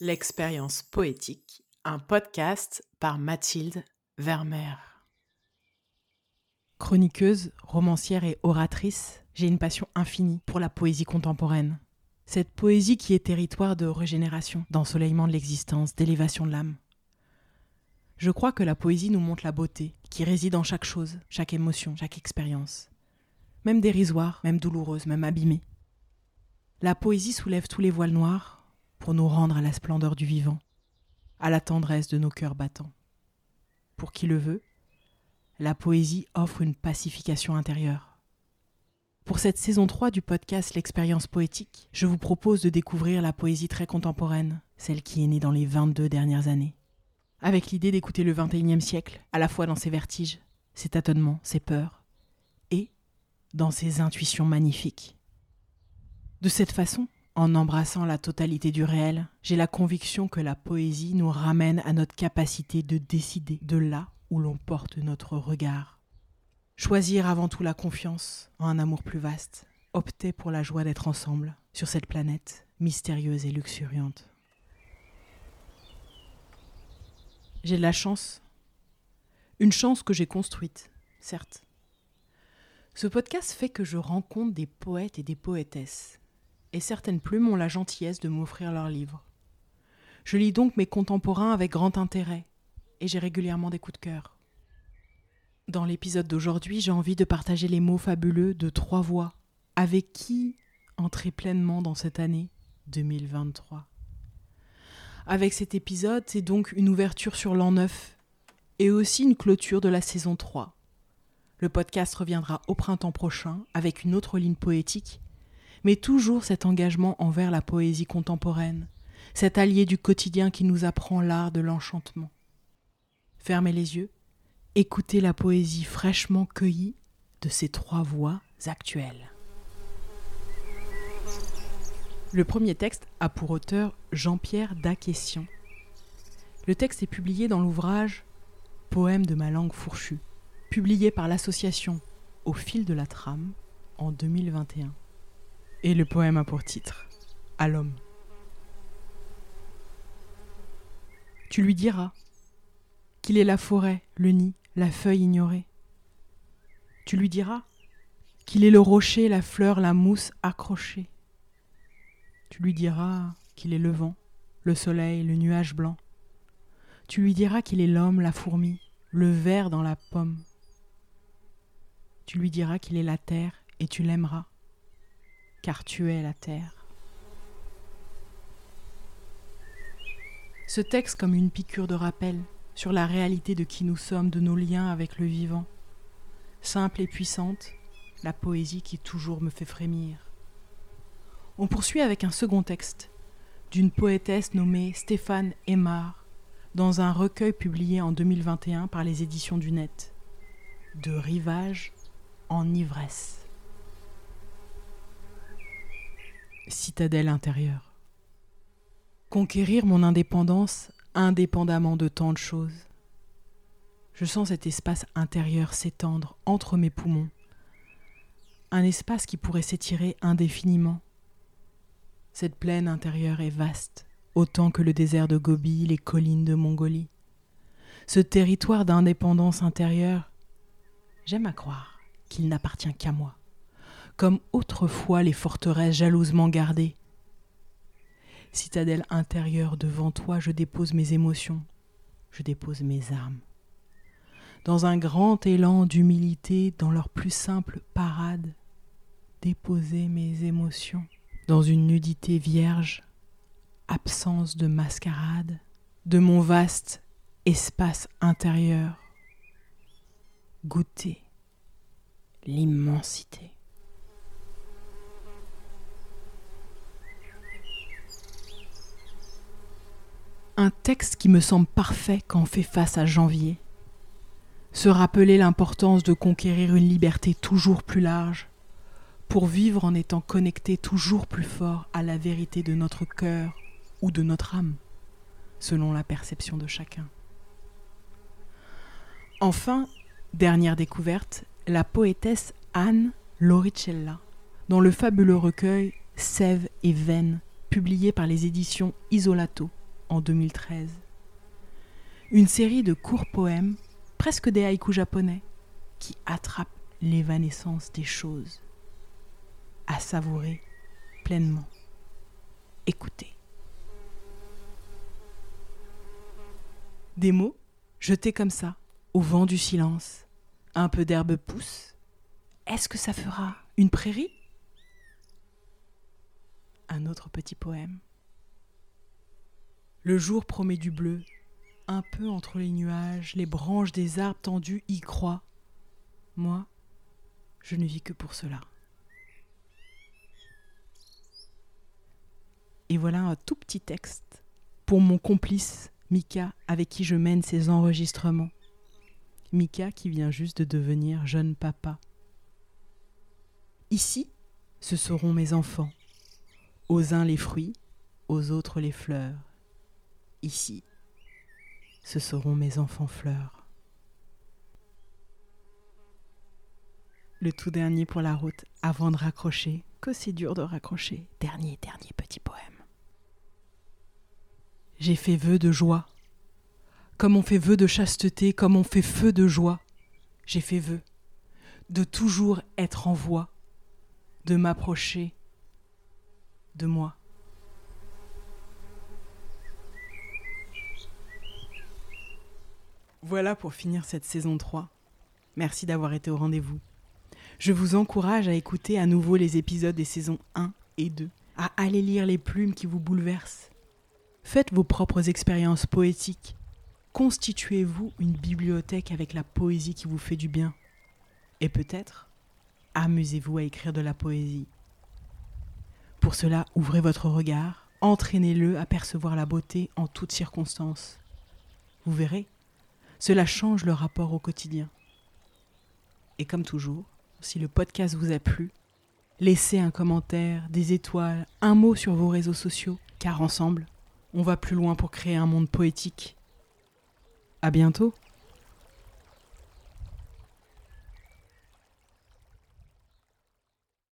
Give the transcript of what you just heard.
L'expérience poétique, un podcast par Mathilde Vermeer. Chroniqueuse, romancière et oratrice, j'ai une passion infinie pour la poésie contemporaine. Cette poésie qui est territoire de régénération, d'ensoleillement de l'existence, d'élévation de l'âme. Je crois que la poésie nous montre la beauté qui réside en chaque chose, chaque émotion, chaque expérience. Même dérisoire, même douloureuse, même abîmée. La poésie soulève tous les voiles noirs, pour nous rendre à la splendeur du vivant, à la tendresse de nos cœurs battants. Pour qui le veut, la poésie offre une pacification intérieure. Pour cette saison 3 du podcast L'expérience poétique, je vous propose de découvrir la poésie très contemporaine, celle qui est née dans les 22 dernières années. Avec l'idée d'écouter le 21e siècle, à la fois dans ses vertiges, ses tâtonnements, ses peurs, et dans ses intuitions magnifiques. De cette façon, en embrassant la totalité du réel, j'ai la conviction que la poésie nous ramène à notre capacité de décider de là où l'on porte notre regard. Choisir avant tout la confiance en un amour plus vaste, opter pour la joie d'être ensemble sur cette planète mystérieuse et luxuriante. J'ai de la chance, une chance que j'ai construite, certes. Ce podcast fait que je rencontre des poètes et des poétesses et certaines plumes ont la gentillesse de m'offrir leurs livres. Je lis donc mes contemporains avec grand intérêt, et j'ai régulièrement des coups de cœur. Dans l'épisode d'aujourd'hui, j'ai envie de partager les mots fabuleux de trois voix, avec qui entrer pleinement dans cette année 2023. Avec cet épisode, c'est donc une ouverture sur l'an 9 et aussi une clôture de la saison 3. Le podcast reviendra au printemps prochain avec une autre ligne poétique mais toujours cet engagement envers la poésie contemporaine, cet allié du quotidien qui nous apprend l'art de l'enchantement. Fermez les yeux, écoutez la poésie fraîchement cueillie de ces trois voix actuelles. Le premier texte a pour auteur Jean-Pierre Daquession. Le texte est publié dans l'ouvrage Poème de ma langue fourchue, publié par l'association Au fil de la trame en 2021. Et le poème a pour titre À l'homme. Tu lui diras qu'il est la forêt, le nid, la feuille ignorée. Tu lui diras qu'il est le rocher, la fleur, la mousse accrochée. Tu lui diras qu'il est le vent, le soleil, le nuage blanc. Tu lui diras qu'il est l'homme, la fourmi, le ver dans la pomme. Tu lui diras qu'il est la terre et tu l'aimeras car tu es la terre. Ce texte comme une piqûre de rappel sur la réalité de qui nous sommes, de nos liens avec le vivant. Simple et puissante, la poésie qui toujours me fait frémir. On poursuit avec un second texte d'une poétesse nommée Stéphane Aymar dans un recueil publié en 2021 par les éditions du Net. De rivage en ivresse. Citadelle intérieure. Conquérir mon indépendance indépendamment de tant de choses. Je sens cet espace intérieur s'étendre entre mes poumons, un espace qui pourrait s'étirer indéfiniment. Cette plaine intérieure est vaste, autant que le désert de Gobi, les collines de Mongolie. Ce territoire d'indépendance intérieure, j'aime à croire qu'il n'appartient qu'à moi comme autrefois les forteresses jalousement gardées. Citadelle intérieure devant toi, je dépose mes émotions, je dépose mes armes. Dans un grand élan d'humilité, dans leur plus simple parade, déposer mes émotions. Dans une nudité vierge, absence de mascarade, de mon vaste espace intérieur, goûter l'immensité. Un texte qui me semble parfait quand on fait face à janvier. Se rappeler l'importance de conquérir une liberté toujours plus large, pour vivre en étant connecté toujours plus fort à la vérité de notre cœur ou de notre âme, selon la perception de chacun. Enfin, dernière découverte, la poétesse Anne Loricella, dans le fabuleux recueil Sève et Veine, publié par les éditions Isolato en 2013. Une série de courts poèmes, presque des haïkus japonais, qui attrapent l'évanescence des choses. À savourer pleinement. Écoutez. Des mots jetés comme ça, au vent du silence. Un peu d'herbe pousse. Est-ce que ça fera une prairie? Un autre petit poème. Le jour promet du bleu, un peu entre les nuages, les branches des arbres tendus y croient. Moi, je ne vis que pour cela. Et voilà un tout petit texte pour mon complice Mika avec qui je mène ces enregistrements. Mika qui vient juste de devenir jeune papa. Ici, ce seront mes enfants. Aux uns les fruits, aux autres les fleurs. Ici, ce seront mes enfants fleurs. Le tout dernier pour la route, avant de raccrocher, que c'est dur de raccrocher. Dernier, dernier petit poème. J'ai fait vœu de joie, comme on fait vœu de chasteté, comme on fait feu de joie. J'ai fait vœu de toujours être en voie, de m'approcher de moi. Voilà pour finir cette saison 3. Merci d'avoir été au rendez-vous. Je vous encourage à écouter à nouveau les épisodes des saisons 1 et 2, à aller lire les plumes qui vous bouleversent. Faites vos propres expériences poétiques. Constituez-vous une bibliothèque avec la poésie qui vous fait du bien. Et peut-être, amusez-vous à écrire de la poésie. Pour cela, ouvrez votre regard, entraînez-le à percevoir la beauté en toutes circonstances. Vous verrez, cela change le rapport au quotidien. Et comme toujours, si le podcast vous a plu, laissez un commentaire, des étoiles, un mot sur vos réseaux sociaux, car ensemble, on va plus loin pour créer un monde poétique. À bientôt!